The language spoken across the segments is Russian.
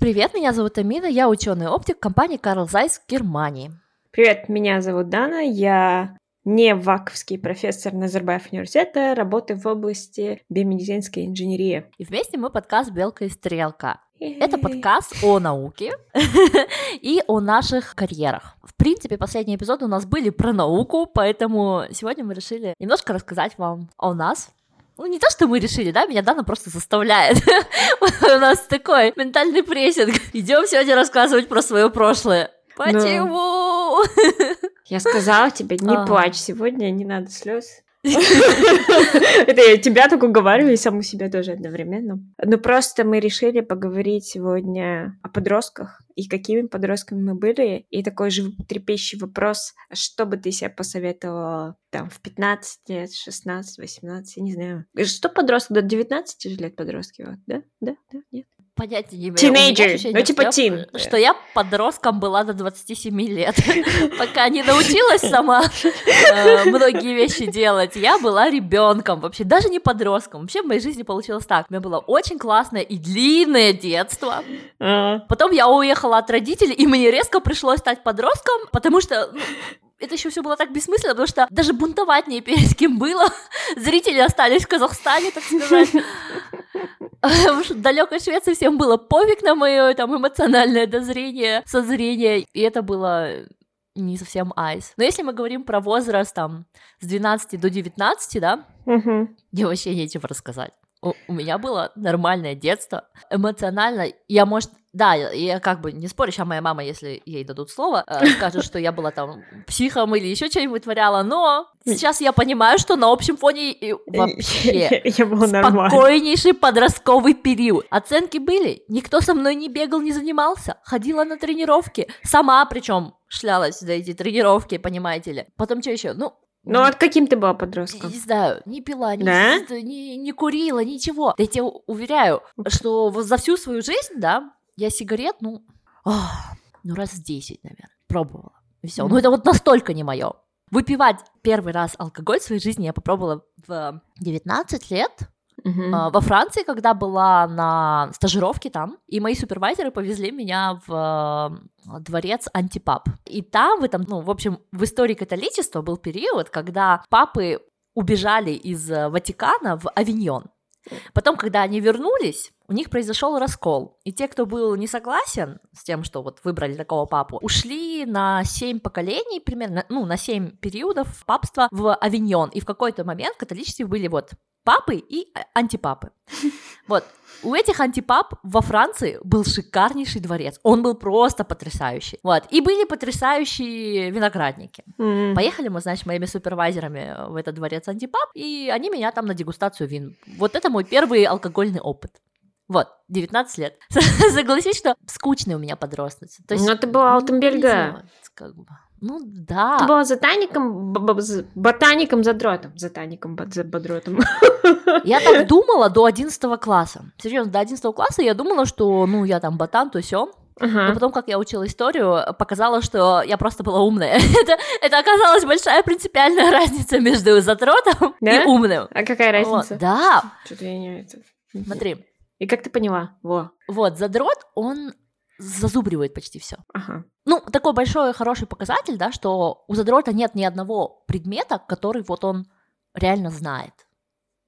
Привет, меня зовут Амина, я ученый оптик компании Карл Зайс в Германии. Привет, меня зовут Дана, я не ваковский профессор Назарбаев университета, работаю в области биомедицинской инженерии. И вместе мы подкаст «Белка и стрелка». Это подкаст о науке и о наших карьерах. В принципе, последние эпизоды у нас были про науку, поэтому сегодня мы решили немножко рассказать вам о нас, ну, не то, что мы решили, да, меня Дана просто заставляет. У нас такой ментальный прессинг. Идем сегодня рассказывать про свое прошлое. Почему? Я сказала тебе, не плачь сегодня, не надо слез. Это я тебя так уговариваю, и саму себя тоже одновременно. Ну, просто мы решили поговорить сегодня о подростках и какими подростками мы были. И такой же трепещущий вопрос, что бы ты себе посоветовала там в 15 лет, 16, 18, я не знаю. Что подросток до 19 лет подростки? Вот, да? Да? Да? Нет? Понятия не имею. Тинейджер, ну типа тин. Что я подростком была до 27 лет. Пока не научилась сама э, многие вещи делать, я была ребенком, вообще даже не подростком. Вообще в моей жизни получилось так. У меня было очень классное и длинное детство. А. Потом я уехала от родителей, и мне резко пришлось стать подростком, потому что ну, это еще все было так бессмысленно, потому что даже бунтовать не перед кем было. Зрители остались в Казахстане, так сказать. В далекой Швеции всем было пофиг на мое там эмоциональное дозрение, созрение, и это было не совсем айс. Но если мы говорим про возраст там с 12 до 19, да, угу. мне вообще нечего рассказать. У, у меня было нормальное детство, эмоционально. Я, может, да, я как бы не спорю, сейчас моя мама, если ей дадут слово, э, скажет, что я была там психом или еще что-нибудь творяла, но сейчас я понимаю, что на общем фоне вообще я спокойнейший подростковый период. Оценки были, никто со мной не бегал, не занимался, ходила на тренировки, сама причем шлялась за эти тренировки, понимаете ли. Потом что еще? Ну, ну, а каким ты была подростком? Не знаю, не пила, не, да? не, не курила, ничего. Я тебе уверяю, что за всю свою жизнь, да, я сигарет, ну, ох, ну раз 10, наверное, пробовала. И все. Mm-hmm. Ну это вот настолько не мое. Выпивать первый раз алкоголь в своей жизни я попробовала в 19 лет. Uh-huh. Во Франции, когда была на стажировке там, и мои супервайзеры повезли меня в дворец антипап. И там, в этом, ну, в общем, в истории католичества был период, когда папы убежали из Ватикана в Авиньон. Потом, когда они вернулись, у них произошел раскол. И те, кто был не согласен с тем, что вот выбрали такого папу, ушли на семь поколений примерно, ну, на семь периодов папства в Авиньон. И в какой-то момент католичестве были вот папы и а, антипапы. Вот, у этих антипап во Франции был шикарнейший дворец. Он был просто потрясающий. Вот. И были потрясающие виноградники. Mm-hmm. Поехали мы, значит, моими супервайзерами в этот дворец антипап, и они меня там на дегустацию вин. Вот это мой первый алкогольный опыт. Вот, 19 лет. Согласись, что скучный у меня. То есть, Но ты была Алтенберга. Как бы. Ну да. Ты была ботаником, ботаником задротом. Ботаником задротом. Я так думала до 11 класса. Серьезно, до 11 класса я думала, что, ну, я там ботан, то все. Uh-huh. Но потом, как я учила историю, показала, что я просто была умная. это, это оказалась большая принципиальная разница между задротом да? и умным. А какая разница? Вот, да. Что-то я не... Смотри. И как ты поняла? Во. Вот, задрот, он зазубривает почти все. Ага. Ну, такой большой хороший показатель, да, что у задрота нет ни одного предмета, который вот он реально знает.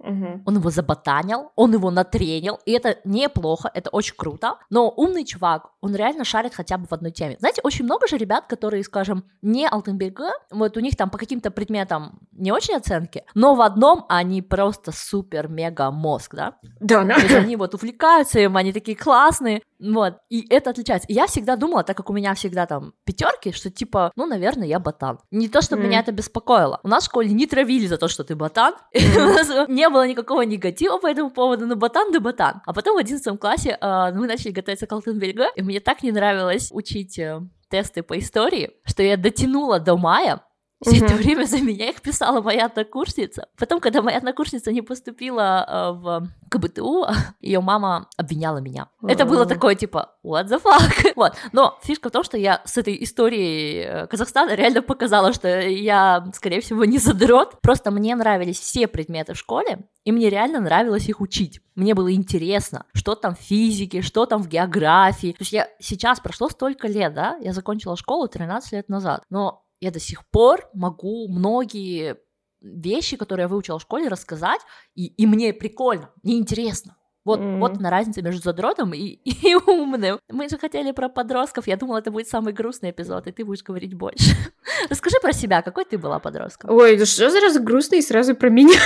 Угу. Он его заботанил, он его натренил, и это неплохо, это очень круто. Но умный чувак, он реально шарит хотя бы в одной теме. Знаете, очень много же ребят, которые, скажем, не Алтенберга, вот у них там по каким-то предметам не очень оценки, но в одном они просто супер-мега мозг, да? Да, да. То есть они вот увлекаются им, они такие классные, вот, и это отличается. И я всегда думала, так как у меня всегда там пятерки, что типа, ну, наверное, я ботан. Не то, чтобы mm. меня это беспокоило. У нас в школе не травили за то, что ты ботан. Mm. у нас не было никакого негатива по этому поводу, но ботан да ботан. А потом в 11 классе э, мы начали готовиться к Алтенберга, и мне так не нравилось учить э, тесты по истории, что я дотянула до мая, Все угу. это время за меня их писала моя однокурсница. Потом, когда моя однокурсница не поступила э, в КБТУ, ее мама обвиняла меня. Это было такое типа what the fuck. вот. Но фишка в том, что я с этой историей э, Казахстана реально показала, что я, скорее всего, не задрот. Просто мне нравились все предметы в школе, и мне реально нравилось их учить. Мне было интересно, что там в физике, что там в географии. То есть я сейчас прошло столько лет, да, я закончила школу 13 лет назад, но я до сих пор могу многие вещи, которые я выучила в школе, рассказать, и, и мне прикольно, мне интересно. Вот, mm-hmm. вот на разница между задротом и, и умным. Мы же хотели про подростков. Я думала, это будет самый грустный эпизод, и ты будешь говорить больше. Расскажи про себя, какой ты была подростком? Ой, ну что сразу грустный и сразу про меня?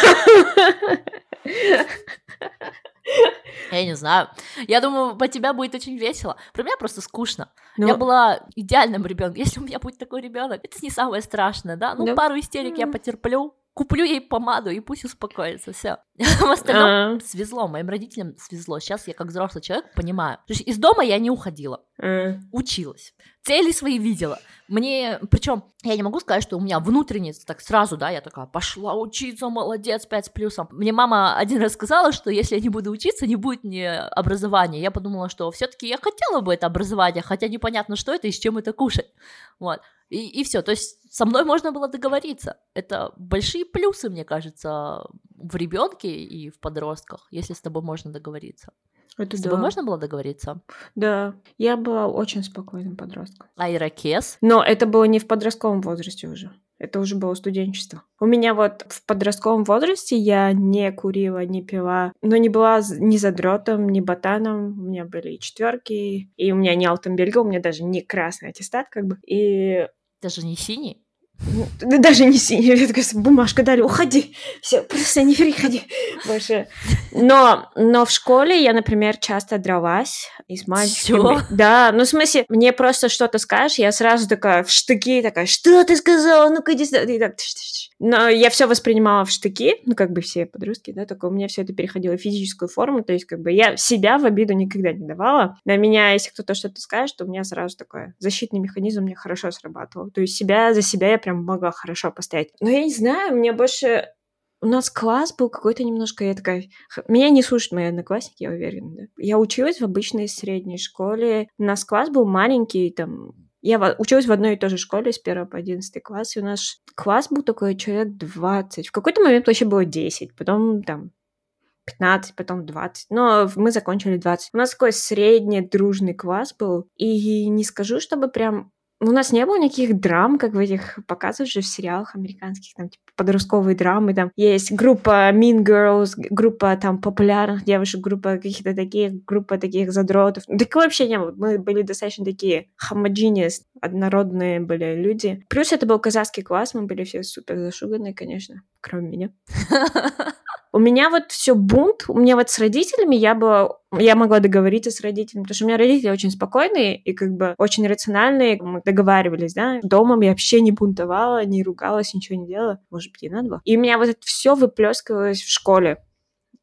Я не знаю. Я думаю, по тебя будет очень весело. Про меня просто скучно. Но... Я ну. была идеальным ребенком. Если у меня будет такой ребенок, это не самое страшное, да? Ну, Но... Ну. пару истерик я потерплю, куплю ей помаду и пусть успокоится, все. В остальном свезло, моим родителям свезло. Сейчас я как взрослый человек понимаю. То есть из дома я не уходила, училась, цели свои видела. Мне, причем, я не могу сказать, что у меня внутренне так сразу, да, я такая, пошла учиться, молодец, 5 с плюсом. Мне мама один раз сказала, что если я не буду учиться, не будет мне образования. Я подумала, что все-таки я хотела бы это образование, хотя непонятно, что это и с чем это кушать. Вот. И, и все. То есть со мной можно было договориться. Это большие плюсы, мне кажется, в ребенке и в подростках, если с тобой можно договориться. Это с да. тобой можно было договориться? Да, я была очень спокойным подростком. А ирокез? Но это было не в подростковом возрасте уже. Это уже было студенчество. У меня вот в подростковом возрасте я не курила, не пила, но не была ни задротом, ни ботаном. У меня были и четверки, и у меня не алтенбельга, у меня даже не красный аттестат, как бы. И даже не синий? Ну, даже не синий, я такая, бумажка дали, уходи, все, просто не приходи больше. Но, но в школе я, например, часто дралась и с мальчиками. Всё? Да, ну в смысле, мне просто что-то скажешь, я сразу такая в штыки, такая, что ты сказала, ну-ка иди сюда, и так, но я все воспринимала в штыки, ну, как бы все подростки, да, только у меня все это переходило в физическую форму, то есть, как бы, я себя в обиду никогда не давала. На меня, если кто-то что-то скажет, то у меня сразу такой защитный механизм мне хорошо срабатывал. То есть, себя за себя я прям могла хорошо постоять. Но я не знаю, мне больше у нас класс был какой-то немножко, я такая... Меня не слушают мои одноклассники, я уверена, да. Я училась в обычной средней школе. У нас класс был маленький, там, я училась в одной и той же школе с 1 по 11 класс, и у нас класс был такой человек 20. В какой-то момент вообще было 10, потом там 15, потом 20. Но мы закончили 20. У нас такой средний дружный класс был. И не скажу, чтобы прям у нас не было никаких драм, как в этих показывают же в сериалах американских, там, типа, подростковые драмы, там есть группа Mean Girls, группа там популярных девушек, группа каких-то таких, группа таких задротов. Такого вообще не было. Мы были достаточно такие homogeneous, однородные были люди. Плюс это был казахский класс, мы были все супер зашуганные, конечно, кроме меня. У меня вот все бунт, у меня вот с родителями я бы, я могла договориться с родителями, потому что у меня родители очень спокойные и как бы очень рациональные, мы договаривались, да. Дома я вообще не бунтовала, не ругалась, ничего не делала. Может быть, и надо было. И у меня вот это все выплескивалось в школе.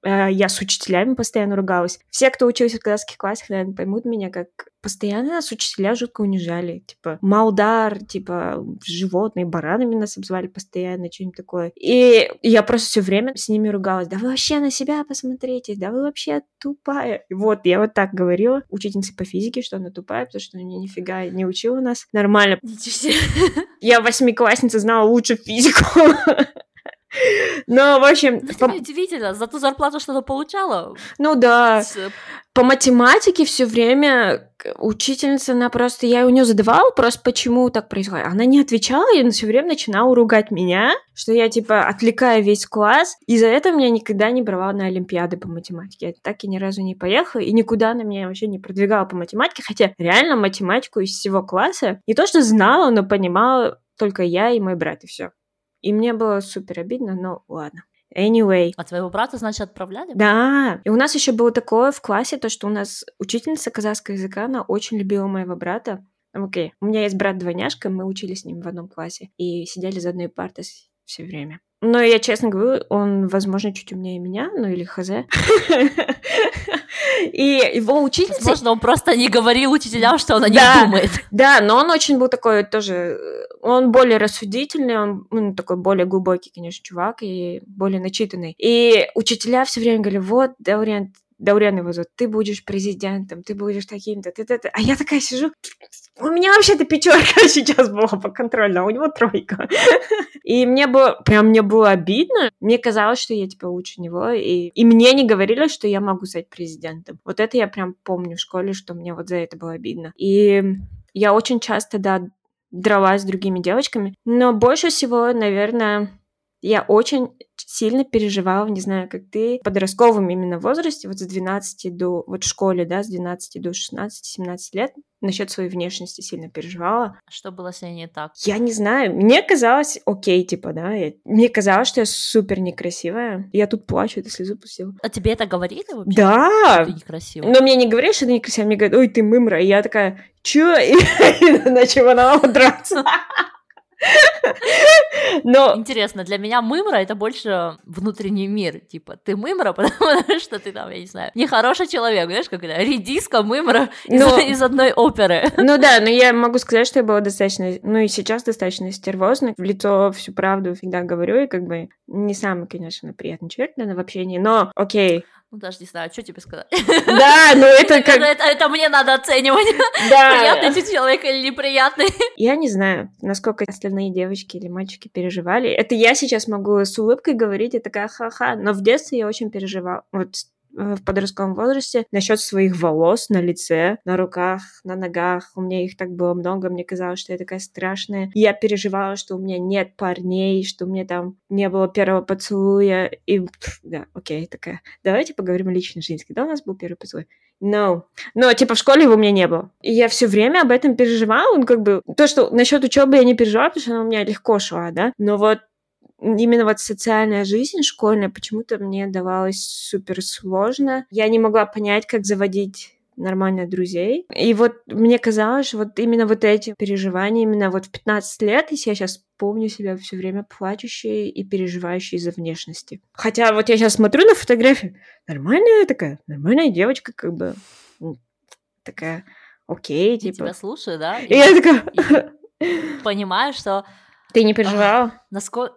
Э, я с учителями постоянно ругалась. Все, кто учился в казахских классах, наверное, поймут меня, как постоянно нас учителя жутко унижали. Типа, Малдар, типа, животные, баранами нас обзывали постоянно, что-нибудь такое. И я просто все время с ними ругалась. Да вы вообще на себя посмотрите, да вы вообще тупая. Вот, я вот так говорила учительнице по физике, что она тупая, потому что она нифига не учила нас нормально. Я восьмиклассница знала лучше физику. Но, в общем... Ну, по... удивительно, за ту зарплату что-то получала. Ну да. С... По математике все время учительница, она просто... Я у нее задавала просто, почему так происходит. Она не отвечала, и все время начинала ругать меня, что я, типа, отвлекаю весь класс. И за это меня никогда не брала на Олимпиады по математике. Я так и ни разу не поехала, и никуда она меня вообще не продвигала по математике, хотя реально математику из всего класса не то что знала, но понимала только я и мой брат, и все. И мне было супер обидно, но ладно. Anyway. А твоего брата, значит, отправляли? Да. И у нас еще было такое в классе, то, что у нас учительница казахского языка, она очень любила моего брата. Окей, okay. у меня есть брат-двойняшка, мы учились с ним в одном классе и сидели за одной партой все время. Но я честно говорю, он, возможно, чуть умнее меня, ну или хз. И его учительница... Возможно, он просто не говорил учителям, что она не думает. Да, но он очень был такой тоже он более рассудительный, он ну, такой более глубокий, конечно, чувак и более начитанный. И учителя все время говорили, вот, Даурен, Даурен его зовут, ты будешь президентом, ты будешь таким-то, ты -то, А я такая сижу, у меня вообще-то пятерка сейчас была по контрольно, а у него тройка. И мне было, прям мне было обидно. Мне казалось, что я, типа, лучше него. И, и мне не говорили, что я могу стать президентом. Вот это я прям помню в школе, что мне вот за это было обидно. И я очень часто, да, дралась с другими девочками. Но больше всего, наверное, я очень сильно переживала, не знаю, как ты, в подростковом именно возрасте, вот с 12 до, вот в школе, да, с 12 до 16-17 лет, насчет своей внешности сильно переживала. Что было с ней не так? Я не знаю. Мне казалось, окей, типа, да. Я... Мне казалось, что я супер некрасивая. Я тут плачу, это слезу пустила. А тебе это говорили вообще? Да! Что ты некрасивая? Но мне не говорили, что ты некрасивая. Мне говорят, ой, ты мымра. И я такая, чё? И начала на драться. Но... Интересно, для меня мымра это больше внутренний мир. Типа, ты мымра, потому что ты там, я не знаю, нехороший человек, знаешь, как это, редиска мымра из, но... из одной оперы. Ну да, но я могу сказать, что я была достаточно, ну и сейчас достаточно стервозной. В лицо всю правду всегда говорю, и как бы не самый, конечно, приятный человек, наверное, в общении, но окей, ну, даже не знаю, что тебе сказать. Да, ну это как... Это, это мне надо оценивать, да. приятный ты человек или неприятный. Я не знаю, насколько остальные девочки или мальчики переживали. Это я сейчас могу с улыбкой говорить, и такая ха-ха, но в детстве я очень переживала. Вот Э, в подростковом возрасте насчет своих волос на лице, на руках, на ногах. У меня их так было много, мне казалось, что я такая страшная. Я переживала, что у меня нет парней, что у меня там не было первого поцелуя. И да, окей, такая. Давайте поговорим о личной жизни. Когда у нас был первый поцелуй? No. Но, типа, в школе его у меня не было. И я все время об этом переживала. Ну, как бы, то, что насчет учебы я не переживала, потому что она у меня легко шла, да. Но вот именно вот социальная жизнь школьная почему-то мне давалась супер сложно. Я не могла понять, как заводить нормально друзей. И вот мне казалось, что вот именно вот эти переживания, именно вот в 15 лет, если я сейчас помню себя все время плачущей и переживающей из-за внешности. Хотя вот я сейчас смотрю на фотографию, нормальная такая, нормальная девочка, как бы такая, окей, типа. Я тебя слушаю, да? И, и я такая... Понимаю, что... Ты не переживала? Насколько...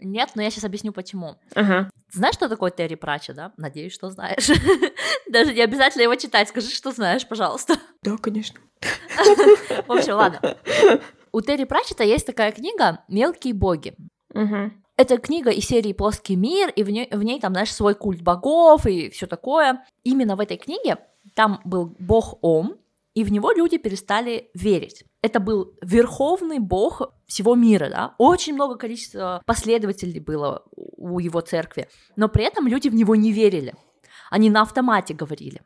Нет, но я сейчас объясню почему. Ага. Знаешь, что такое Терри Прача, да? Надеюсь, что знаешь. Даже не обязательно его читать. Скажи, что знаешь, пожалуйста. Да, конечно. В общем, ладно. У Терри Пратчета есть такая книга «Мелкие боги». Угу. Это книга из серии «Плоский мир», и в ней, в ней там, знаешь, свой культ богов и все такое. Именно в этой книге там был бог Ом, и в него люди перестали верить. Это был верховный бог всего мира, да, очень много количества последователей было у его церкви, но при этом люди в него не верили, они на автомате говорили.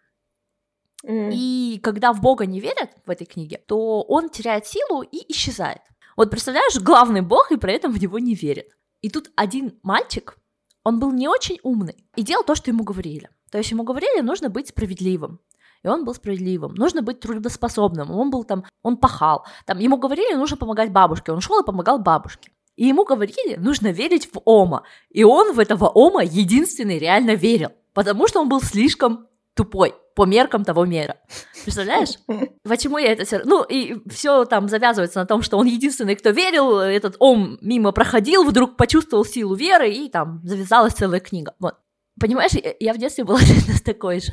Mm. И когда в Бога не верят в этой книге, то он теряет силу и исчезает. Вот представляешь, главный Бог и при этом в него не верит. И тут один мальчик, он был не очень умный и делал то, что ему говорили. То есть ему говорили, нужно быть справедливым и он был справедливым. Нужно быть трудоспособным, он был там, он пахал. Там ему говорили, нужно помогать бабушке, он шел и помогал бабушке. И ему говорили, нужно верить в Ома. И он в этого Ома единственный реально верил, потому что он был слишком тупой по меркам того мира. Представляешь? Почему я это все... Ну, и все там завязывается на том, что он единственный, кто верил, этот ом мимо проходил, вдруг почувствовал силу веры, и там завязалась целая книга. Вот. Понимаешь, я в детстве была такой же.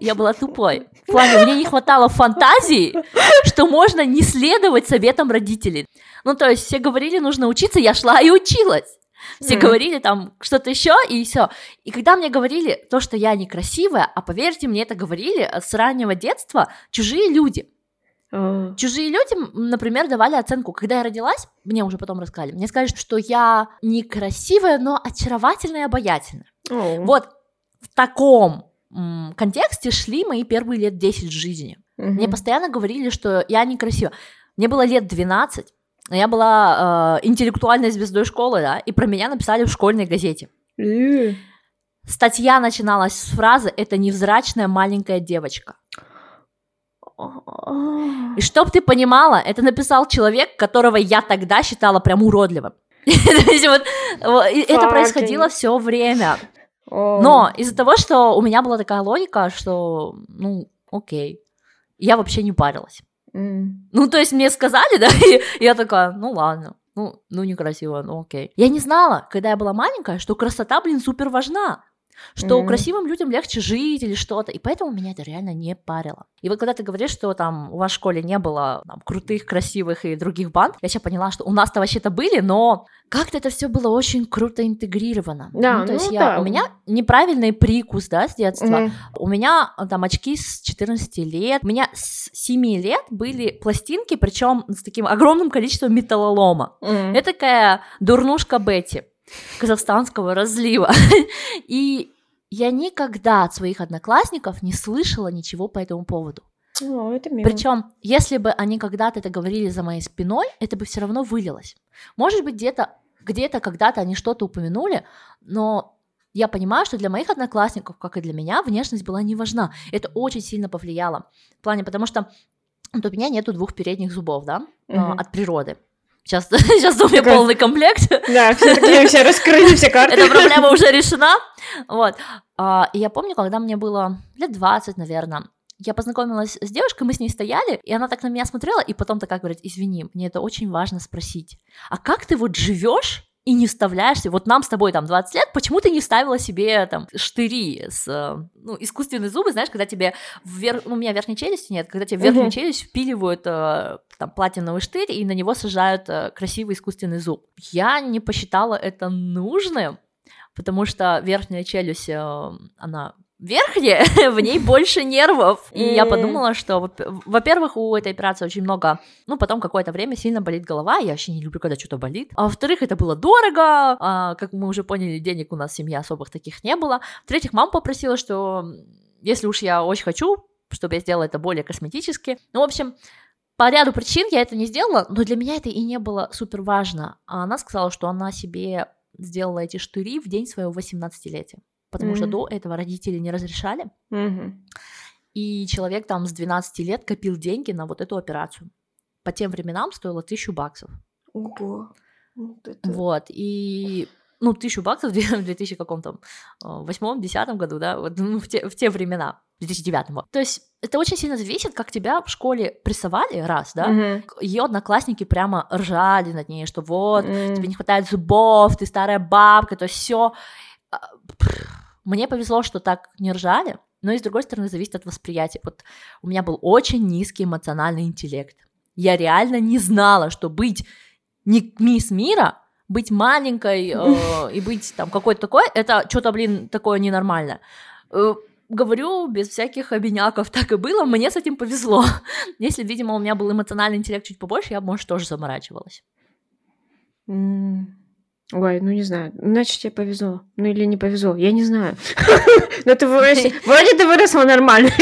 Я была тупой. В плане, мне не хватало фантазии, что можно не следовать советам родителей. Ну, то есть все говорили, нужно учиться, я шла и училась. Все mm. говорили там что-то еще и все. И когда мне говорили то, что я некрасивая, а поверьте, мне это говорили с раннего детства чужие люди. Uh. Чужие люди, например, давали оценку. Когда я родилась, мне уже потом рассказали, мне сказали, что я некрасивая, но очаровательная и обаятельная. Oh. Вот в таком м, контексте шли мои первые лет 10 жизни. Uh-huh. Мне постоянно говорили, что я некрасива. Мне было лет 12, я была э, интеллектуальной звездой школы, да, и про меня написали в школьной газете. Uh. Статья начиналась с фразы «Это невзрачная маленькая девочка». И чтоб ты понимала, это написал человек, которого я тогда считала прям уродливым. Это происходило все время. Но из-за того, что у меня была такая логика, что, ну, окей, я вообще не парилась. Mm. Ну, то есть мне сказали, да, и я такая, ну ладно. Ну, ну некрасиво, ну окей. Я не знала, когда я была маленькая, что красота, блин, супер важна что mm-hmm. красивым людям легче жить или что-то, и поэтому меня это реально не парило. И вот когда ты говоришь, что там у вас в школе не было там, крутых, красивых и других банд, я сейчас поняла, что у нас-то вообще-то были, но как-то это все было очень круто интегрировано. Да, ну, то ну, есть да. я, у меня неправильный прикус, да, с детства. Mm-hmm. У меня там очки с 14 лет, у меня с 7 лет были пластинки, причем с таким огромным количеством металлолома. Mm-hmm. Это такая дурнушка Бетти казахстанского разлива. И я никогда от своих одноклассников не слышала ничего по этому поводу. О, это мило. Причем, если бы они когда-то это говорили за моей спиной, это бы все равно вылилось. Может быть, где-то, где-то когда-то они что-то упомянули, но я понимаю, что для моих одноклассников, как и для меня, внешность была не важна. Это очень сильно повлияло. В плане, потому что вот у меня нету двух передних зубов, да, а, от природы. Сейчас, сейчас у меня полный комплект. Да, все такие все раскрыли все карты. Эта проблема уже решена. Вот. А, И я помню, когда мне было лет 20, наверное, я познакомилась с девушкой, мы с ней стояли, и она так на меня смотрела, и потом такая говорит, извини, мне это очень важно спросить, а как ты вот живешь и не вставляешься, вот нам с тобой там 20 лет, почему ты не вставила себе там штыри с, э, ну, искусственные зубы, знаешь, когда тебе вверх, ну, у меня верхней челюсти нет, когда тебе в верхнюю Мгм. челюсть впиливают э, там платиновый штырь, и на него сажают э, красивый искусственный зуб. Я не посчитала это нужным, потому что верхняя челюсть, она верхняя, в ней больше нервов. И я М. подумала, что, во- во-первых, у этой операции очень много, ну, потом какое-то время сильно болит голова, я вообще не люблю, когда что-то болит. А во-вторых, это было дорого, а, как мы уже поняли, денег у нас в семье особых таких не было. В-третьих, мама попросила, что если уж я очень хочу, чтобы я сделала это более косметически. Ну, в общем, по ряду причин я это не сделала, но для меня это и не было супер важно. А она сказала, что она себе сделала эти штыри в день своего 18-летия, потому что Мгм. до этого родители не разрешали, Мгм. и человек там с 12 лет копил деньги на вот эту операцию. По тем временам стоило тысячу баксов. Ого. Вот это- Вот, и ну, тысячу баксов в 2000 каком-то восьмом, десятом году, да, вот, ну, в, те, в те времена, в 2009 вот. То есть это очень сильно зависит, как тебя в школе прессовали, раз, да, Мгм. ее одноклассники прямо ржали над ней, что вот, М. тебе не хватает зубов, ты старая бабка, то все. Мне повезло, что так не ржали, но и с другой стороны зависит от восприятия. Вот у меня был очень низкий эмоциональный интеллект. Я реально не знала, что быть не мисс мира, быть маленькой э, и быть там какой-то такой, это что-то, блин, такое ненормальное. Э, говорю без всяких обиняков, так и было, мне с этим повезло. Если, видимо, у меня был эмоциональный интеллект чуть побольше, я бы, может, тоже заморачивалась. Ой, ну не знаю. Значит, тебе повезло. Ну или не повезло. Я не знаю. Но ты вырос... Вроде ты выросла нормально.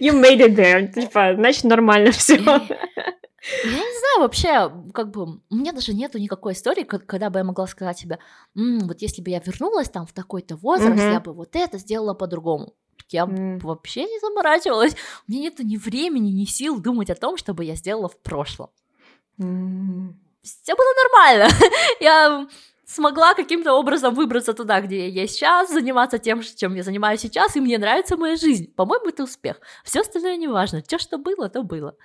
You made it there. Типа, значит, нормально все. Я не знаю, вообще, как бы, у меня даже нету никакой истории, ко- когда бы я могла сказать себе, «М, вот если бы я вернулась там в такой-то возраст, я бы вот это сделала по-другому. Я б вообще не заморачивалась. У меня нету ни времени, ни сил думать о том, что бы я сделала в прошлом. Все было нормально. Я смогла каким-то образом выбраться туда, где я сейчас, заниматься тем, чем я занимаюсь сейчас, и мне нравится моя жизнь. По-моему, это успех. Все остальное не важно. Все, что было, то было.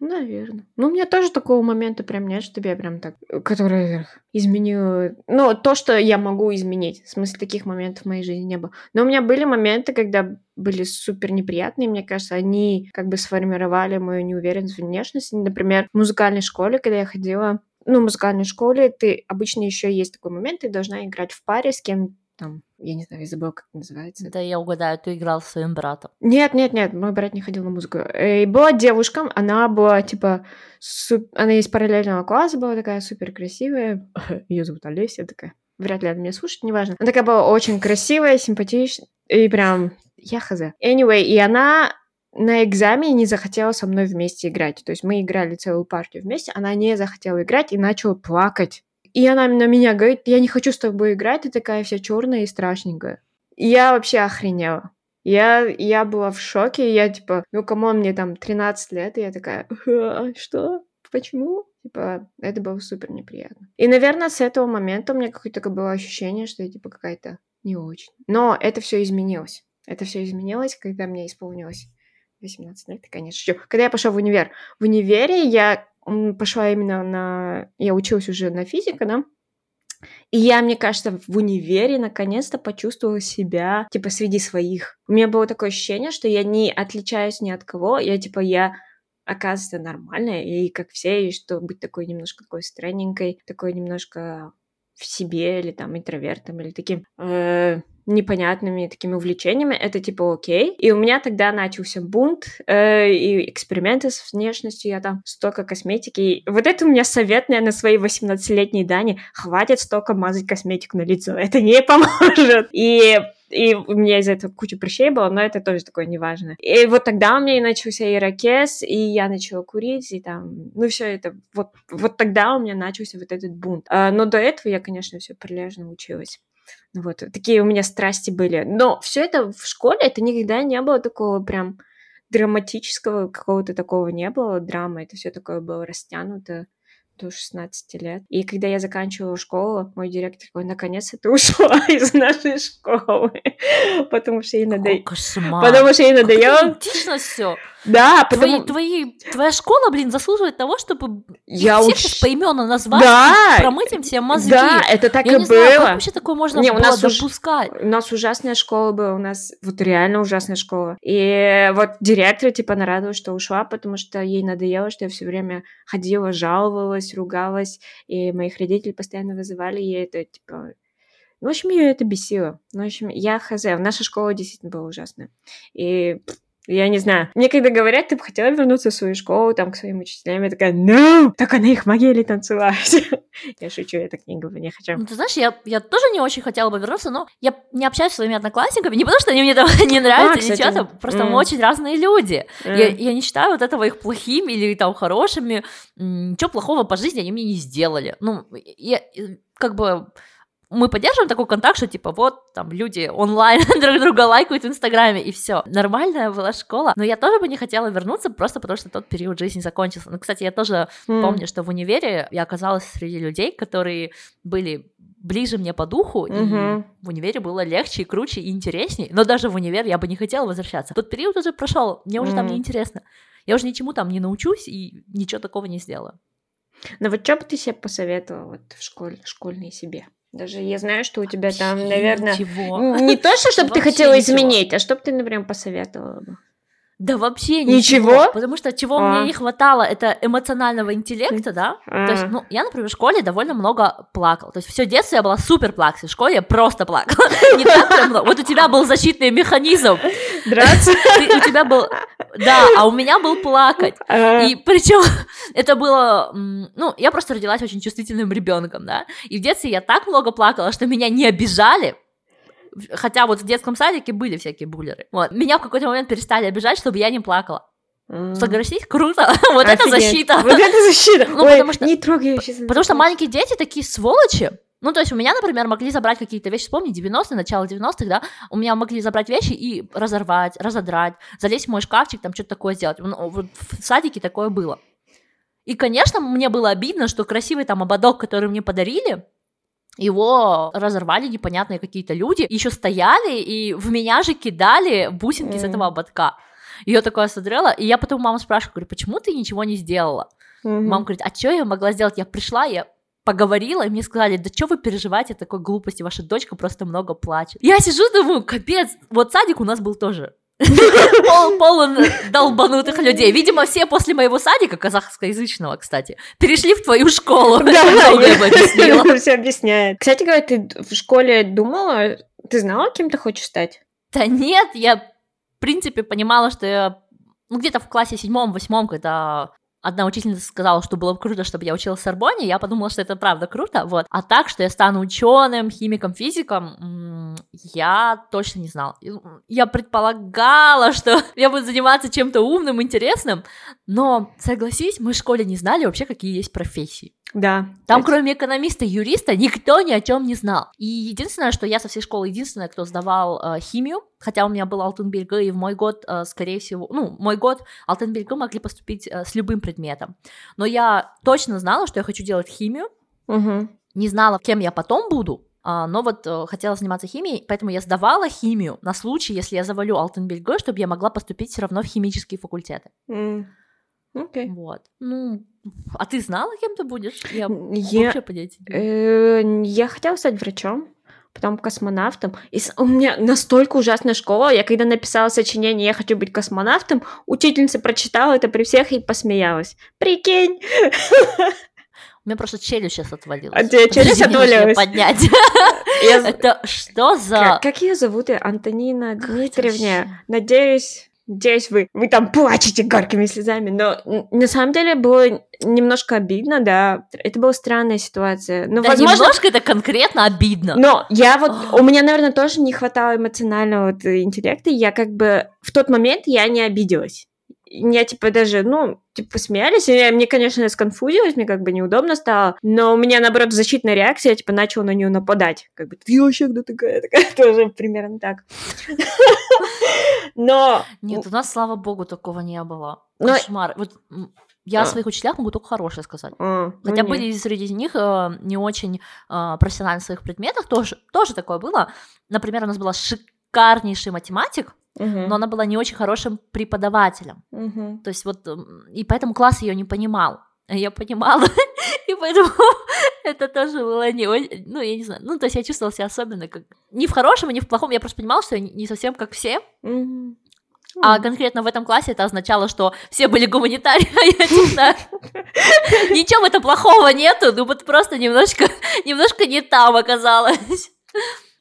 Наверное. Ну, у меня тоже такого момента прям нет, чтобы я прям так, который изменю... Ну, то, что я могу изменить. В смысле, таких моментов в моей жизни не было. Но у меня были моменты, когда были супер неприятные, мне кажется, они как бы сформировали мою неуверенность в внешности. Например, в музыкальной школе, когда я ходила, ну, в музыкальной школе, ты обычно еще есть такой момент, ты должна играть в паре с кем там, я не знаю, я забыла, как это называется. Да я угадаю, ты играл со своим братом. Нет, нет, нет, мой брат не ходил на музыку. И была девушка, она была типа, суп... она из параллельного класса была такая супер красивая. Ее зовут Олеся, такая. Вряд ли она меня слушает, неважно. Она такая была очень красивая, симпатичная, и прям я хз. Anyway, и она на экзамене не захотела со мной вместе играть. То есть мы играли целую партию вместе, она не захотела играть и начала плакать. И она на меня говорит, я не хочу с тобой играть, ты такая вся черная и страшненькая. Я вообще охренела. Я, я была в шоке, я типа, ну, come on, мне там 13 лет, и я такая, «А, что? Почему? Типа, это было супер неприятно. И, наверное, с этого момента у меня какое-то было ощущение, что я, типа, какая-то не очень. Но это все изменилось. Это все изменилось, когда мне исполнилось 18 лет, конечно. Когда я пошла в универ. В универе я пошла именно на... Я училась уже на физика, да? И я, мне кажется, в универе наконец-то почувствовала себя, типа, среди своих. У меня было такое ощущение, что я не отличаюсь ни от кого. Я, типа, я оказывается нормальная, и как все, и что быть такой немножко такой странненькой, такой немножко в себе, или там интровертом, или таким э, непонятными такими увлечениями, это типа окей. И у меня тогда начался бунт э, и эксперименты с внешностью, я там столько косметики. И вот это у меня совет, наверное, своей 18-летней Дани. Хватит столько мазать косметику на лицо, это не поможет. И и у меня из-за этого куча прыщей было, но это тоже такое неважно. И вот тогда у меня и начался ирокез, и я начала курить, и там, ну все это, вот, вот тогда у меня начался вот этот бунт. А, но до этого я, конечно, все прилежно училась. Вот, такие у меня страсти были. Но все это в школе, это никогда не было такого прям драматического какого-то такого не было драмы. Это все такое было растянуто до 16 лет. И когда я заканчивала школу, мой директор такой, наконец-то ты ушла из нашей школы. Потому что ей надоело. Потому что ей надоело. все. Да, потому... твои, твои, твоя школа, блин, заслуживает того, чтобы я всех уч... поименно назвать да, промыть им все мозги. Да, это так я и не было. Знаю, как вообще такое можно Не, было у нас допускать? Уж... У нас ужасная школа была, у нас вот реально ужасная школа. И вот директор, типа, нарадовалась, что ушла, потому что ей надоело, что я все время ходила, жаловалась, ругалась, и моих родителей постоянно вызывали, и это, типа, ну, в общем, ее это бесило. Ну, в общем, я хз. Наша школа действительно была ужасная. И я не знаю. Мне когда говорят, ты бы хотела вернуться в свою школу, там, к своим учителям, я такая, no! Так на их могиле танцевать. я шучу, я так не говорю, не хочу. Ну, ты знаешь, я, я тоже не очень хотела бы вернуться, но я не общаюсь с своими одноклассниками, не потому что они мне там не нравятся, а, ничего, там, просто mm. мы очень разные люди. Mm. Я, я не считаю вот этого их плохими или там хорошими. Ничего плохого по жизни они мне не сделали. Ну, я как бы мы поддерживаем такой контакт, что типа вот там люди онлайн друг друга лайкают в Инстаграме и все. Нормальная была школа, но я тоже бы не хотела вернуться просто потому, что тот период жизни закончился. Ну, кстати, я тоже mm. помню, что в универе я оказалась среди людей, которые были ближе мне по духу, mm-hmm. и в универе было легче и круче и интереснее. Но даже в универ я бы не хотела возвращаться. Тот период уже прошел, мне уже mm. там не интересно. Я уже ничему там не научусь и ничего такого не сделаю. Ну вот что бы ты себе посоветовала вот в школе, школьной себе? Даже я знаю, что у тебя там, наверное, ничего. не то, что чтобы ты хотела изменить, а чтобы ты, например, посоветовала бы. Да вообще ничего. ничего? Потому что чего а. мне не хватало, это эмоционального интеллекта, да? А. То есть, ну, я, например, в школе довольно много плакала. То есть, все детство я была супер плаксой. В школе я просто плакала. Не так прям много. Вот у тебя был защитный механизм. Драться? У тебя был... Да, а у меня был плакать. А. И причем это было... Ну, я просто родилась очень чувствительным ребенком, да? И в детстве я так много плакала, что меня не обижали, Хотя вот в детском садике были всякие буллеры. Вот. Меня в какой-то момент перестали обижать, чтобы я не плакала. Mm. Согласись, круто. вот Офигеть. это защита. Вот это защита. ну, Ой, потому что, не трогай вообще. Потому что маленькие дети такие сволочи. Ну, то есть у меня, например, могли забрать какие-то вещи, вспомни, 90-е, начало 90-х, да, у меня могли забрать вещи и разорвать, разодрать, залезть в мой шкафчик, там что-то такое сделать. Ну, вот в садике такое было. И, конечно, мне было обидно, что красивый там ободок, который мне подарили, его разорвали непонятные какие-то люди, еще стояли и в меня же кидали бусинки mm. с этого ободка. И я такое смотрела, и я потом маму спрашиваю, говорю, почему ты ничего не сделала? Mm-hmm. Мама говорит, а что я могла сделать? Я пришла, я поговорила, и мне сказали, да что вы переживаете такой глупости, ваша дочка просто много плачет. Я сижу, думаю, капец, вот садик у нас был тоже полон долбанутых людей. Видимо, все после моего садика, казахскоязычного, кстати, перешли в твою школу. Да, я все объясняет. Кстати говоря, ты в школе думала, ты знала, кем ты хочешь стать? Да нет, я, в принципе, понимала, что я ну, где-то в классе седьмом-восьмом, когда одна учительница сказала, что было бы круто, чтобы я училась в Сорбоне, я подумала, что это правда круто, вот. А так, что я стану ученым, химиком, физиком, я точно не знала. Я предполагала, что я буду заниматься чем-то умным, интересным, но, согласись, мы в школе не знали вообще, какие есть профессии. Да. Там, это... кроме экономиста и юриста, никто ни о чем не знал. И единственное, что я со всей школы единственная, кто сдавал э, химию, хотя у меня был Алтенберга, и в мой год, э, скорее всего, ну, мой год Алтенберга могли поступить э, с любым предметом. Но я точно знала, что я хочу делать химию, угу. не знала, кем я потом буду, а, но вот э, хотела заниматься химией, поэтому я сдавала химию на случай, если я завалю Алтенбельгой, чтобы я могла поступить все равно в химические факультеты. Mm. Okay. Вот. Ну, а ты знала, кем ты будешь? Я, я вообще понятия э, Я хотела стать врачом, потом космонавтом. И у меня настолько ужасная школа. Я когда написала сочинение «Я хочу быть космонавтом», учительница прочитала это при всех и посмеялась. Прикинь! У меня просто челюсть сейчас отвалилась. А тебе челюсть отвалилась? поднять. Это что за... Как ее зовут? Антонина Дмитриевна. Надеюсь, Надеюсь, вы, вы там плачете горькими слезами, но на самом деле было немножко обидно, да. Это была странная ситуация. Но, да, возможно... немножко это конкретно обидно. Но я вот, у меня, наверное, тоже не хватало эмоционального вот интеллекта, я как бы в тот момент я не обиделась я, типа, даже, ну, типа, посмеялись, и мне, конечно, сконфузилось, мне как бы неудобно стало, но у меня, наоборот, защитная реакция, я, типа, начала на нее нападать, как бы, ты вообще кто такая, такая, тоже примерно так. Но... Нет, у нас, слава богу, такого не было. Кошмар. Вот я а. о своих учителях могу только хорошее сказать. А, ну Хотя нет. были среди них э, не очень э, профессиональны в своих предметах, тоже, тоже такое было. Например, у нас была шикарнейший математик, но она была не очень хорошим преподавателем. То есть вот, и поэтому класс ее не понимал. А я понимала, и поэтому это тоже было не очень, ну, я не знаю, ну, то есть я чувствовала себя особенно как, не в хорошем и не в плохом, я просто понимала, что я не совсем как все, uh а конкретно в этом классе это означало, что все были гуманитарии, а я не знаю. Ничего в этом плохого нету, ну вот просто немножко, немножко не там оказалось.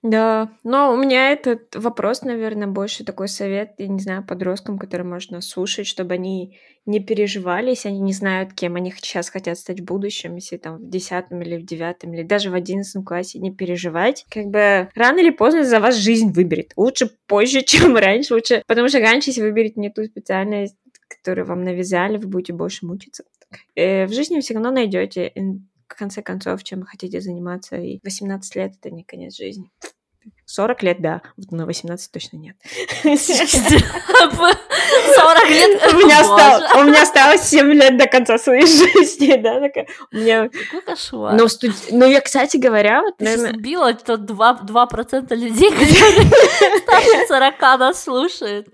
Да, но у меня этот вопрос, наверное, больше такой совет, я не знаю, подросткам, которые можно слушать, чтобы они не переживали, если они не знают, кем они сейчас хотят стать в будущем, если там в десятом или в девятом, или даже в одиннадцатом классе, не переживать. Как бы рано или поздно за вас жизнь выберет. Лучше позже, чем раньше, лучше, потому что раньше, если выберете не ту специальность, которую вам навязали, вы будете больше мучиться. Э, в жизни все равно найдете в конце концов, чем хотите заниматься. И 18 лет — это не конец жизни. 40 лет, да. Вот на 18 точно нет. 40 лет? У меня, осталось, у меня осталось 7 лет до конца своей жизни, да, такая. У меня... Какой кошмар. Но, студ... Но я, кстати говоря, вот, Ты наверное... сбила это 2%, 2% людей, которые старше 40 нас слушают.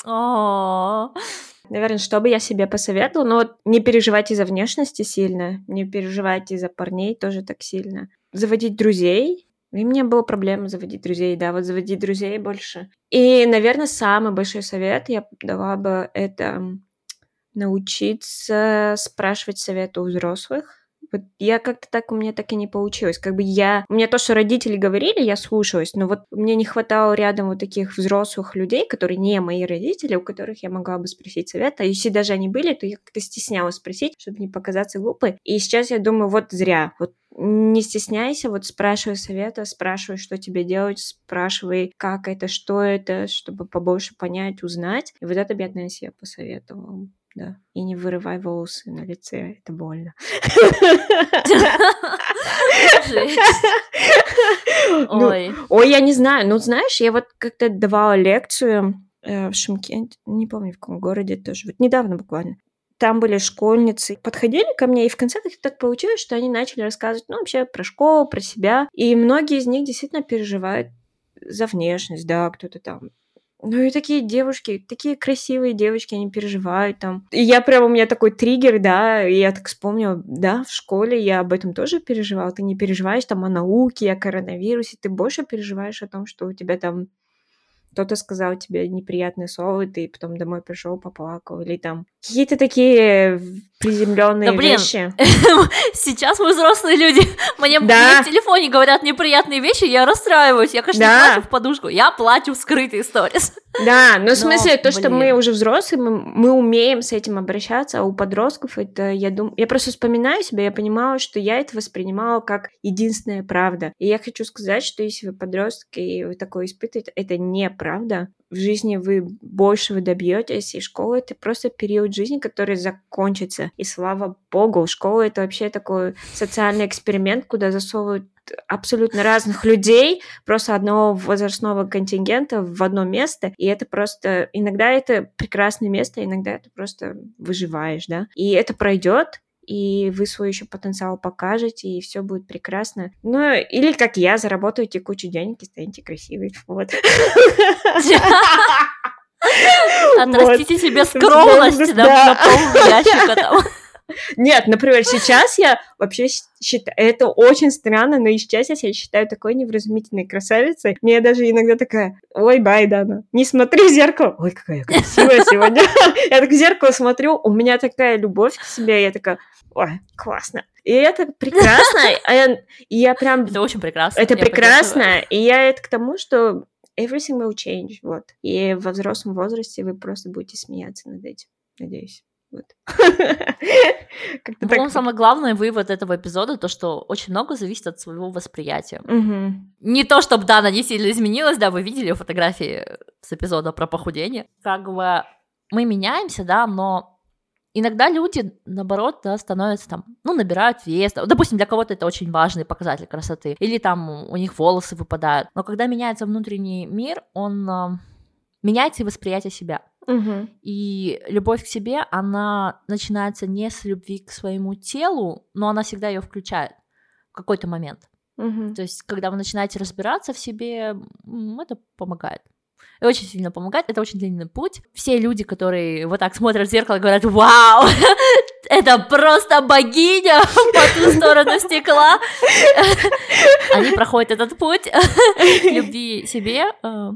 Наверное, что бы я себе посоветовала, но вот не переживайте за внешности сильно, не переживайте за парней тоже так сильно. Заводить друзей, и мне было проблема заводить друзей, да, вот заводить друзей больше. И, наверное, самый большой совет я дала бы это научиться спрашивать совет у взрослых, вот я как-то так, у меня так и не получилось. Как бы я... У меня то, что родители говорили, я слушалась, но вот мне не хватало рядом вот таких взрослых людей, которые не мои родители, у которых я могла бы спросить совет. А если даже они были, то я как-то стеснялась спросить, чтобы не показаться глупой. И сейчас я думаю, вот зря. Вот не стесняйся, вот спрашивай совета, спрашивай, что тебе делать, спрашивай, как это, что это, чтобы побольше понять, узнать. И вот это бы я посоветовала да. И не вырывай волосы на лице, это больно. Ну, ой. Ой, я не знаю. Ну, знаешь, я вот как-то давала лекцию э, в Шимкенте, не помню в каком городе тоже, вот недавно буквально. Там были школьницы, подходили ко мне, и в конце так получилось, что они начали рассказывать, ну, вообще про школу, про себя. И многие из них действительно переживают за внешность, да, кто-то там ну и такие девушки, такие красивые девочки, они переживают там. И я прям, у меня такой триггер, да, и я так вспомнила, да, в школе я об этом тоже переживала. Ты не переживаешь там о науке, о коронавирусе, ты больше переживаешь о том, что у тебя там кто-то сказал тебе неприятное слово, и ты потом домой пришел, поплакал, или там какие-то такие приземленные да, блин. вещи. Сейчас мы взрослые люди. Мне, да. в телефоне говорят неприятные вещи, я расстраиваюсь. Я, конечно, да. не плачу в подушку, я плачу в скрытые сторис. Да, но в смысле, то, блин. что мы уже взрослые, мы, мы умеем с этим обращаться, а у подростков это, я думаю... Я просто вспоминаю себя, я понимала, что я это воспринимала как единственная правда. И я хочу сказать, что если вы подростки, и вы такое испытываете, это неправда в жизни вы больше вы добьетесь, и школа это просто период жизни, который закончится. И слава богу, школа это вообще такой социальный эксперимент, куда засовывают абсолютно разных людей, просто одного возрастного контингента в одно место, и это просто... Иногда это прекрасное место, иногда это просто выживаешь, да, и это пройдет, и вы свой еще потенциал покажете, и все будет прекрасно. Ну, или как я, заработаете кучу денег и станете красивой. Вот. Отрастите себе скромность на пол ящика там. Нет, например, сейчас я вообще считаю, это очень странно, но сейчас я себя считаю такой невразумительной красавицей. Мне даже иногда такая, ой, Байдана, не смотри в зеркало. Ой, какая я красивая сегодня. Я так в зеркало смотрю, у меня такая любовь к себе, я такая, ой, классно. И это прекрасно, и я прям... Это очень прекрасно. Это прекрасно, и я это к тому, что everything will change, вот. И во взрослом возрасте вы просто будете смеяться над этим, надеюсь. Вот. По-моему, самый главный вывод этого эпизода то, что очень много зависит от своего восприятия. Угу. Не то, чтобы Дана не сильно изменилась, да, вы видели фотографии с эпизода про похудение. Как бы мы меняемся, да, но иногда люди, наоборот, да, становятся там, ну, набирают вес. Допустим, для кого-то это очень важный показатель красоты. Или там у них волосы выпадают. Но когда меняется внутренний мир, он э, меняется и восприятие себя. Угу. И любовь к себе, она начинается не с любви к своему телу, но она всегда ее включает в какой-то момент. Угу. То есть, когда вы начинаете разбираться в себе, это помогает. И очень сильно помогает. Это очень длинный путь. Все люди, которые вот так смотрят в зеркало, говорят, вау, это просто богиня по ту сторону стекла. Они проходят этот путь любви себе, э,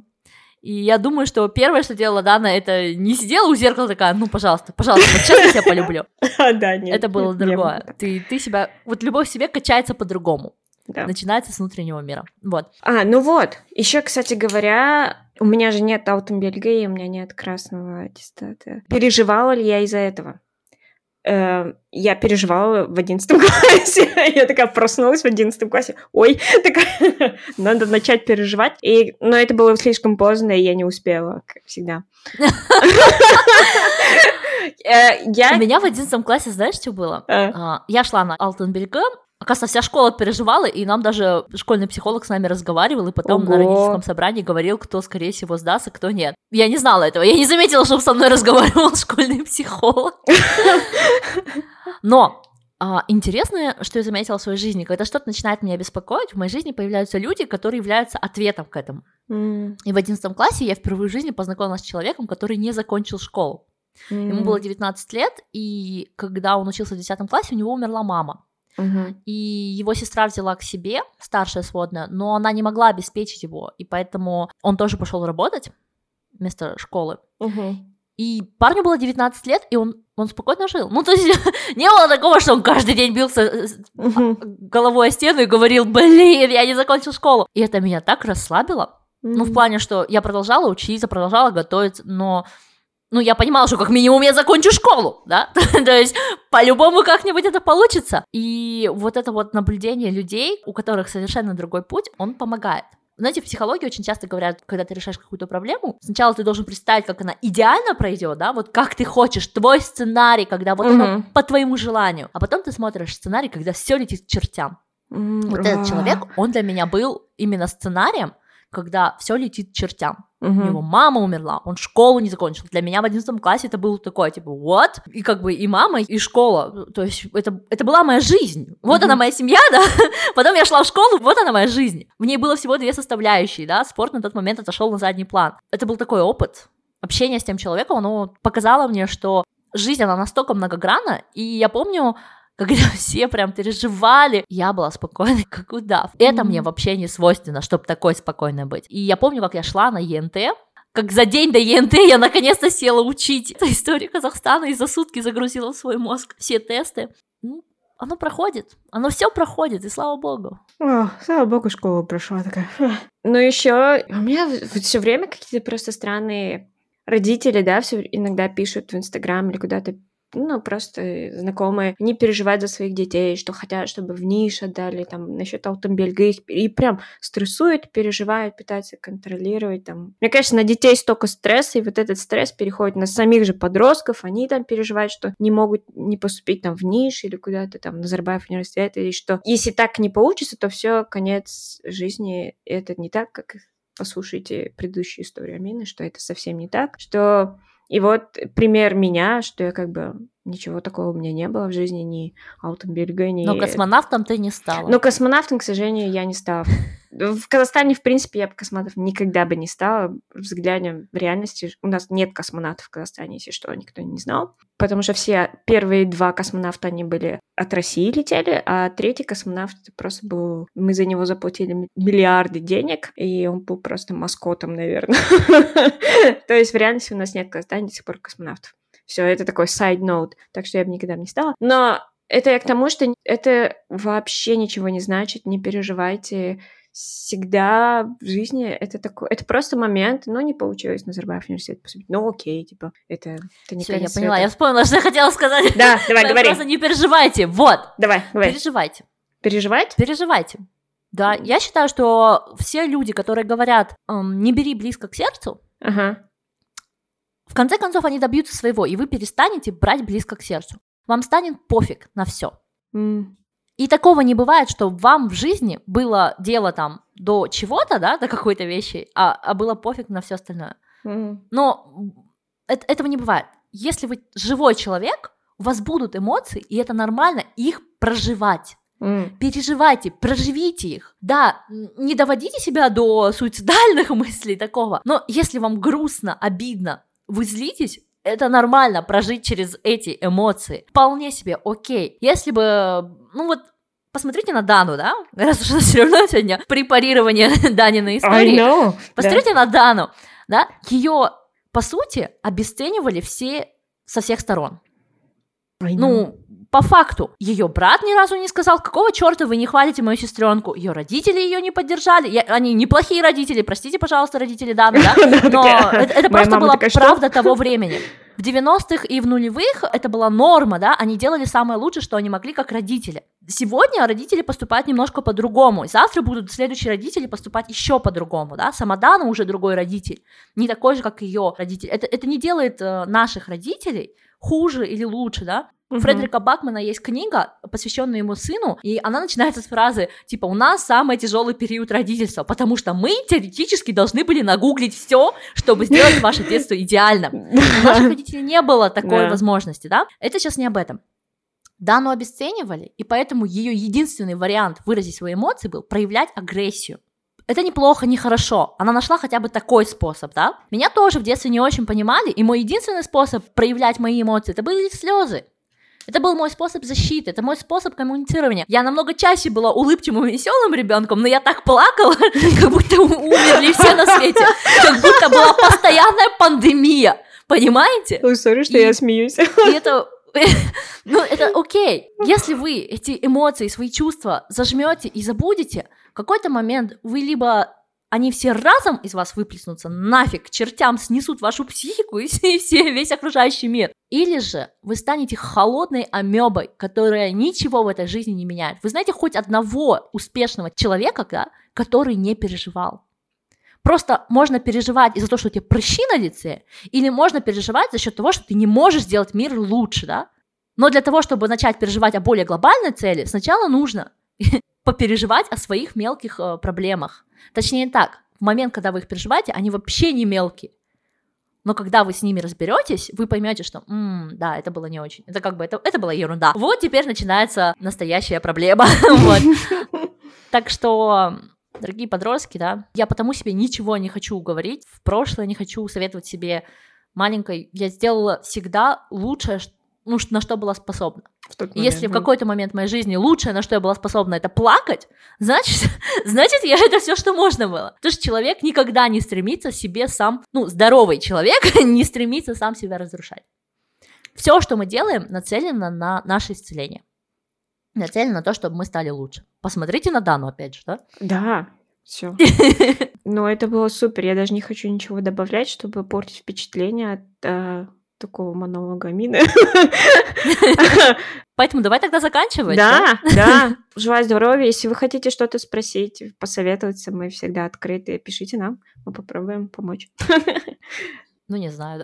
и я думаю, что первое, что делала Дана, это не сидела у зеркала такая, ну, пожалуйста, пожалуйста, вот сейчас я тебя полюблю. Да, нет. Это было другое. Ты, ты себя... Вот любовь к себе качается по-другому. Да. Начинается с внутреннего мира. Вот. А, ну вот. Еще, кстати говоря, у меня же нет аутомбельга, и у меня нет красного аттестата. Переживала ли я из-за этого? Эм, я переживала в одиннадцатом классе. я такая проснулась в одиннадцатом классе. Ой, такая, надо начать переживать. И, но это было слишком поздно, и я не успела, как всегда. Э, я... У меня в одиннадцатом классе, знаешь, что было? А. А, я шла на Алтенберга, Оказывается, вся школа переживала, и нам даже школьный психолог с нами разговаривал, и потом Ого. на родительском собрании говорил, кто, скорее всего, сдаст, а кто нет. Я не знала этого, я не заметила, чтобы со мной разговаривал школьный психолог. Но а, интересное, что я заметила в своей жизни, когда что-то начинает меня беспокоить, в моей жизни появляются люди, которые являются ответом к этому. Mm. И в одиннадцатом классе я впервые в жизни познакомилась с человеком, который не закончил школу. Mm. Ему было 19 лет, и когда он учился в 10 классе, у него умерла мама. Угу. И его сестра взяла к себе, старшая сводная, но она не могла обеспечить его, и поэтому он тоже пошел работать вместо школы. Угу. И парню было 19 лет, и он, он спокойно жил. Ну, то есть не было такого, что он каждый день бился угу. головой о стену и говорил, блин, я не закончил школу. И это меня так расслабило. Ну, в плане, что я продолжала учиться, продолжала готовить, но ну, я понимала, что как минимум я закончу школу, да, то есть по-любому как-нибудь это получится. И вот это вот наблюдение людей, у которых совершенно другой путь, он помогает. Знаете, в психологии очень часто говорят, когда ты решаешь какую-то проблему, сначала ты должен представить, как она идеально пройдет, да, вот как ты хочешь, твой сценарий, когда вот mm-hmm. оно по твоему желанию, а потом ты смотришь сценарий, когда все летит к чертям. Mm-hmm. Вот этот человек, он для меня был именно сценарием, когда все летит чертям. Угу. У него мама умерла, он школу не закончил. Для меня в 11 классе это было такое, типа, what? И как бы и мама, и школа. То есть это, это была моя жизнь. Вот угу. она моя семья, да? Потом я шла в школу, вот она моя жизнь. В ней было всего две составляющие, да? Спорт на тот момент отошел на задний план. Это был такой опыт. Общение с тем человеком, оно показало мне, что жизнь, она настолько многогранна, и я помню, когда все прям переживали, я была спокойной, как удав. Это mm-hmm. мне вообще не свойственно, чтобы такой спокойной быть. И я помню, как я шла на ЕНТ, как за день до ЕНТ я наконец-то села учить историю Казахстана и за сутки загрузила в свой мозг все тесты. Ну, оно проходит, оно все проходит, и слава богу. О, слава богу, школа прошла такая. Но еще у меня все время какие-то просто странные родители, да, все иногда пишут в Инстаграм или куда-то ну, просто знакомые, не переживают за своих детей, что хотят, чтобы в ниш отдали, там, насчет аутомобильга, их и прям стрессуют, переживают, пытаются контролировать, там. Мне, конечно, на детей столько стресса, и вот этот стресс переходит на самих же подростков, они там переживают, что не могут не поступить там в ниш или куда-то там, на Назарбаев университет, и что. Если так не получится, то все конец жизни, это не так, как послушайте предыдущую историю. Амины, что это совсем не так, что И вот пример меня, что я как бы ничего такого у меня не было в жизни, ни Алтенберга, ни... Но космонавтом ты не стала. Но космонавтом, к сожалению, я не стала. В Казахстане, в принципе, я бы космонавтом никогда бы не стала. Взглянем в реальности, у нас нет космонавтов в Казахстане, если что, никто не знал. Потому что все первые два космонавта, они были от России летели, а третий космонавт просто был... Мы за него заплатили миллиарды денег, и он был просто маскотом, наверное. То есть в реальности у нас нет в Казахстане до сих пор космонавтов. Все, это такой side note, так что я бы никогда не стала. Но это я к тому, что это вообще ничего не значит, не переживайте. Всегда в жизни это такой, это просто момент, ну, не получилось на Назарбаев университет поступить. Ну, окей, типа, это, это не Всё, я поняла, я вспомнила, что я хотела сказать. Да, давай, говори. Просто не переживайте, вот. Давай, давай. Переживайте. Переживать? Переживайте. Да, я считаю, что все люди, которые говорят, эм, не бери близко к сердцу, ага. В конце концов, они добьются своего, и вы перестанете брать близко к сердцу. Вам станет пофиг на все. Mm. И такого не бывает, что вам в жизни было дело там до чего-то, да, до какой-то вещи, а, а было пофиг на все остальное. Mm. Но это, этого не бывает. Если вы живой человек, у вас будут эмоции, и это нормально их проживать. Mm. Переживайте, проживите их. Да, не доводите себя до суицидальных мыслей такого, но если вам грустно, обидно, вы злитесь, это нормально прожить через эти эмоции. Вполне себе окей. Если бы, ну вот, посмотрите на Дану, да? Раз уж все равно сегодня препарирование Даниной истории. Посмотрите yeah. на Дану, да? Ее, по сути, обесценивали все со всех сторон. Ну, по факту, ее брат ни разу не сказал, какого черта вы не хвалите мою сестренку. Ее родители ее не поддержали. Я, они неплохие родители, простите, пожалуйста, родители Даны, да? Но это, это просто была правда того времени. В 90-х и в нулевых это была норма, да, они делали самое лучшее, что они могли как родители. Сегодня родители поступают немножко по-другому, завтра будут следующие родители поступать еще по-другому, да, сама Дана уже другой родитель, не такой же, как ее родитель. Это, это не делает э, наших родителей хуже или лучше, да, у Фредерика Бакмана есть книга, посвященная ему сыну, и она начинается с фразы типа «У нас самый тяжелый период родительства, потому что мы теоретически должны были нагуглить все, чтобы сделать ваше детство идеальным». У наших родителей не было такой возможности, да? Это сейчас не об этом. Дану обесценивали, и поэтому ее единственный вариант выразить свои эмоции был проявлять агрессию. Это неплохо, не хорошо. Она нашла хотя бы такой способ, да? Меня тоже в детстве не очень понимали, и мой единственный способ проявлять мои эмоции это были слезы. Это был мой способ защиты, это мой способ коммуницирования. Я намного чаще была улыбчивым и веселым ребенком, но я так плакала, как будто умерли все на свете, как будто была постоянная пандемия. Понимаете? Ой, сори, что и, я смеюсь. И это ну, это окей. Если вы эти эмоции, свои чувства зажмете и забудете, какой-то момент вы либо они все разом из вас выплеснутся, нафиг, чертям снесут вашу психику и все, весь окружающий мир. Или же вы станете холодной амебой, которая ничего в этой жизни не меняет. Вы знаете хоть одного успешного человека, да, который не переживал? Просто можно переживать из-за того, что у тебя прыщи на лице, или можно переживать за счет того, что ты не можешь сделать мир лучше, да? Но для того, чтобы начать переживать о более глобальной цели, сначала нужно попереживать о своих мелких э, проблемах. Точнее так, в момент, когда вы их переживаете, они вообще не мелкие. Но когда вы с ними разберетесь, вы поймете, что, м-м, да, это было не очень. Это как бы это, это была ерунда. Вот теперь начинается настоящая проблема. Так что, дорогие подростки, да, я потому себе ничего не хочу говорить. В прошлое не хочу советовать себе маленькой. Я сделала всегда лучшее, ну, на что была способна. В момент, Если в какой-то момент моей жизни лучшее, на что я была способна, это плакать, значит, значит, я это все, что можно было. Потому что человек никогда не стремится себе сам, ну, здоровый человек не стремится сам себя разрушать. Все, что мы делаем, нацелено на наше исцеление. Нацелено на то, чтобы мы стали лучше. Посмотрите на Дану, опять же, да? Да, все. Но это было супер. Я даже не хочу ничего добавлять, чтобы портить впечатление от э, такого монолога Мины. Поэтому давай тогда заканчивать. Да, да. Желаю здоровья. Если вы хотите что-то спросить, посоветоваться, мы всегда открыты. Пишите нам, мы попробуем помочь. Ну, не знаю.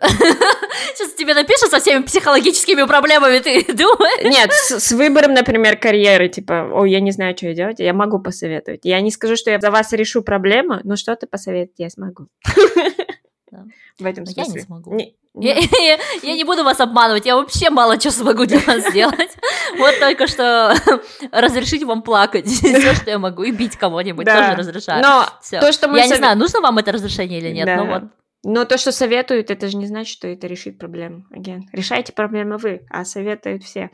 Сейчас тебе напишут со всеми психологическими проблемами, ты думаешь? Нет, с, с выбором, например, карьеры, типа, о, я не знаю, что делать, я могу посоветовать. Я не скажу, что я за вас решу проблему, но что-то посоветовать я смогу. Да. В этом Но смысле. я не смогу. Не- Я, я- я не буду вас обманывать, я вообще мало чего смогу для вас сделать. Вот только что разрешить вам плакать, все, что я могу, и бить кого-нибудь Да. тоже разрешаю. Но Всё. то, что мы Я не сове- знаю, нужно вам это разрешение или нет, Да. но вот Но то, что советуют, это же не значит, что это решит проблему. Again. Решайте проблемы вы, а советуют все.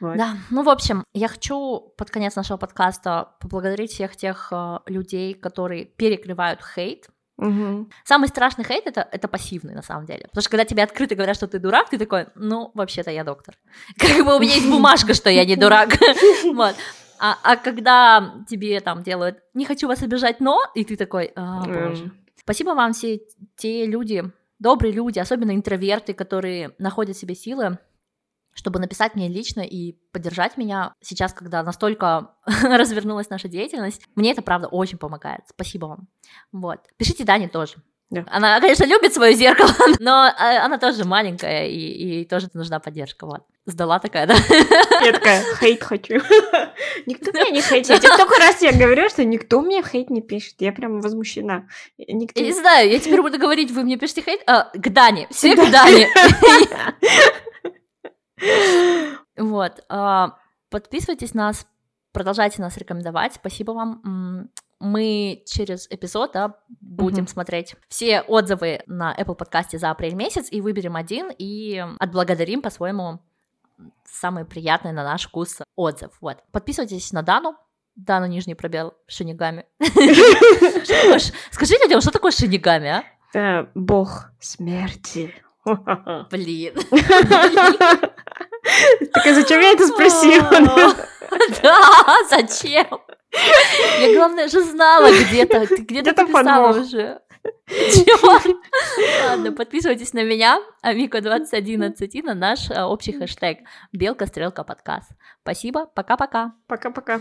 Вот. Да, ну, в общем, я хочу под конец нашего подкаста поблагодарить всех тех э, людей, которые перекрывают хейт. Мгм. Самый страшный хейт это, это пассивный, на самом деле. Потому что когда тебе открыто говорят, что ты дурак, ты такой, ну, вообще-то я доктор. Как бы у меня есть бумажка, что я не дурак. Вот. А, а когда тебе там делают, не хочу вас обижать, но, и ты такой, «А, боже. Эм, Спасибо вам все те люди, добрые люди, особенно интроверты, которые находят в себе силы, чтобы написать мне лично и поддержать меня сейчас, когда настолько развернулась наша деятельность. Мне это, правда, очень помогает. Спасибо вам. Вот. Пишите Дане тоже. Да. Она, конечно, любит свое зеркало, но э, она тоже маленькая, и, и тоже нужна поддержка. Вот. Сдала такая, да? Я такая, хейт хочу. Никто меня не хейтит. Я только раз я говорю, что никто мне хейт не пишет. Я прям возмущена. Никто Я не знаю, я теперь буду говорить, вы мне пишите хейт, а, к Дане, все к Дане. Вот. а, Подписывайтесь на нас, продолжайте нас рекомендовать. Спасибо вам. Мы через эпизод да, будем Мгм. смотреть все отзывы на Apple подкасте за апрель месяц и выберем один и отблагодарим по-своему самый приятный на наш вкус отзыв. Вот. Подписывайтесь на Дану. Дану нижний пробел шинигами. Скажи людям, что такое шинигами, а? Э, Бог смерти. Блин. Так а зачем я это спросила? Да, зачем? Я, главное, же знала где-то. Ты где-то подвох. уже. Ладно, подписывайтесь на меня, Амика2011, и на наш а, общий хэштег Белка Стрелка Подкаст. Спасибо, пока-пока. Пока-пока.